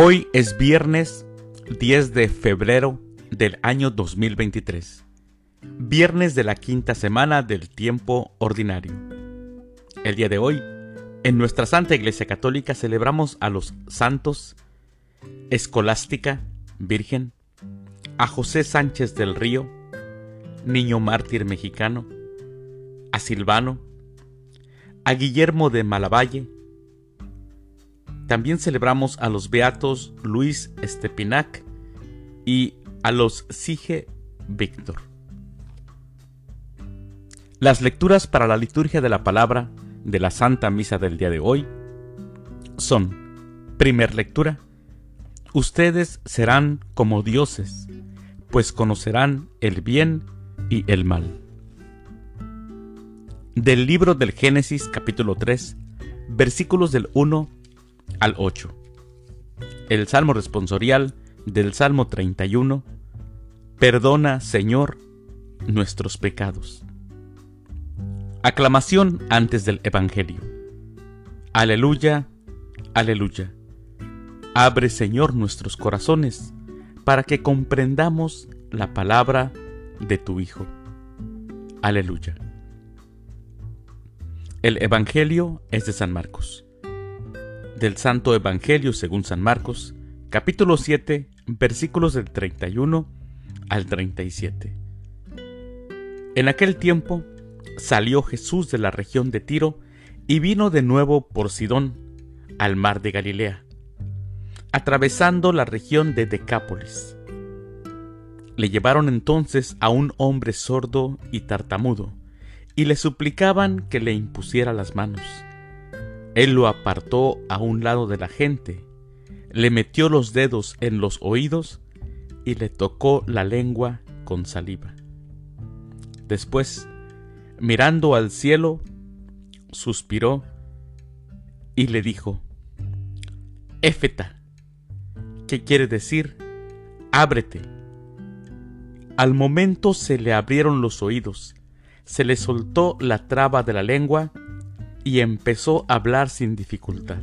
Hoy es viernes 10 de febrero del año 2023, viernes de la quinta semana del tiempo ordinario. El día de hoy, en nuestra Santa Iglesia Católica celebramos a los santos Escolástica, Virgen, a José Sánchez del Río, niño mártir mexicano, a Silvano, a Guillermo de Malavalle, también celebramos a los beatos Luis Estepinac y a los Sige Víctor. Las lecturas para la liturgia de la palabra de la Santa Misa del día de hoy son, primer lectura, ustedes serán como dioses, pues conocerán el bien y el mal. Del libro del Génesis capítulo 3, versículos del 1 al 8. El Salmo responsorial del Salmo 31. Perdona, Señor, nuestros pecados. Aclamación antes del Evangelio. Aleluya, aleluya. Abre, Señor, nuestros corazones para que comprendamos la palabra de tu Hijo. Aleluya. El Evangelio es de San Marcos del Santo Evangelio según San Marcos, capítulo 7, versículos del 31 al 37. En aquel tiempo salió Jesús de la región de Tiro y vino de nuevo por Sidón, al mar de Galilea, atravesando la región de Decápolis. Le llevaron entonces a un hombre sordo y tartamudo, y le suplicaban que le impusiera las manos. Él lo apartó a un lado de la gente, le metió los dedos en los oídos y le tocó la lengua con saliva. Después, mirando al cielo, suspiró y le dijo, Éfeta, ¿qué quiere decir? Ábrete. Al momento se le abrieron los oídos, se le soltó la traba de la lengua y empezó a hablar sin dificultad.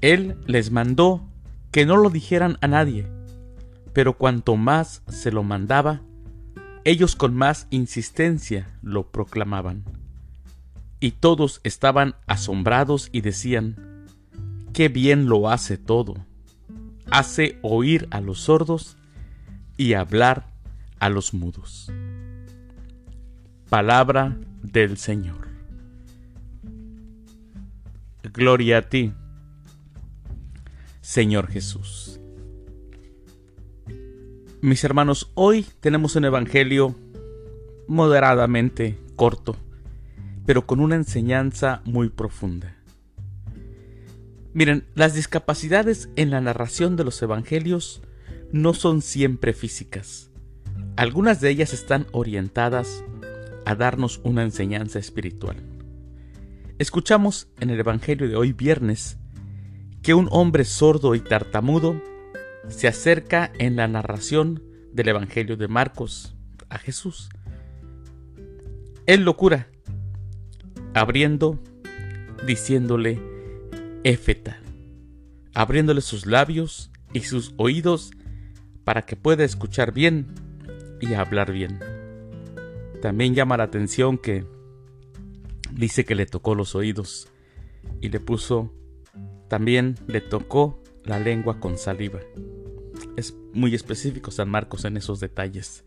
Él les mandó que no lo dijeran a nadie, pero cuanto más se lo mandaba, ellos con más insistencia lo proclamaban. Y todos estaban asombrados y decían, qué bien lo hace todo. Hace oír a los sordos y hablar a los mudos. Palabra del Señor. Gloria a ti, Señor Jesús. Mis hermanos, hoy tenemos un Evangelio moderadamente corto, pero con una enseñanza muy profunda. Miren, las discapacidades en la narración de los Evangelios no son siempre físicas. Algunas de ellas están orientadas a darnos una enseñanza espiritual. Escuchamos en el Evangelio de hoy viernes que un hombre sordo y tartamudo se acerca en la narración del Evangelio de Marcos a Jesús. Él lo cura, abriendo, diciéndole Éfeta, abriéndole sus labios y sus oídos para que pueda escuchar bien y hablar bien. También llama la atención que dice que le tocó los oídos y le puso, también le tocó la lengua con saliva. Es muy específico San Marcos en esos detalles.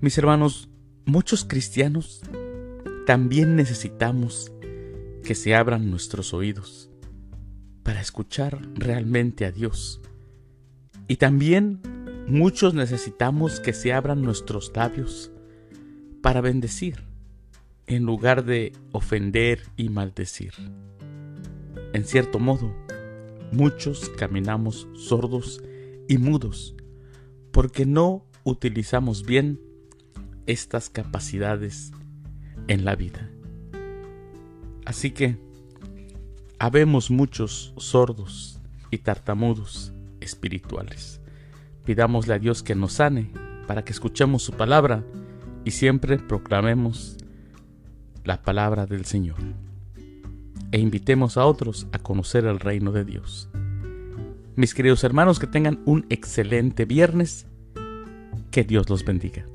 Mis hermanos, muchos cristianos también necesitamos que se abran nuestros oídos para escuchar realmente a Dios. Y también muchos necesitamos que se abran nuestros labios para bendecir en lugar de ofender y maldecir. En cierto modo, muchos caminamos sordos y mudos porque no utilizamos bien estas capacidades en la vida. Así que, habemos muchos sordos y tartamudos espirituales. Pidámosle a Dios que nos sane para que escuchemos su palabra y siempre proclamemos la palabra del Señor. e invitemos a otros a conocer el reino de Dios. Mis queridos hermanos, que tengan un excelente viernes. Que Dios los bendiga.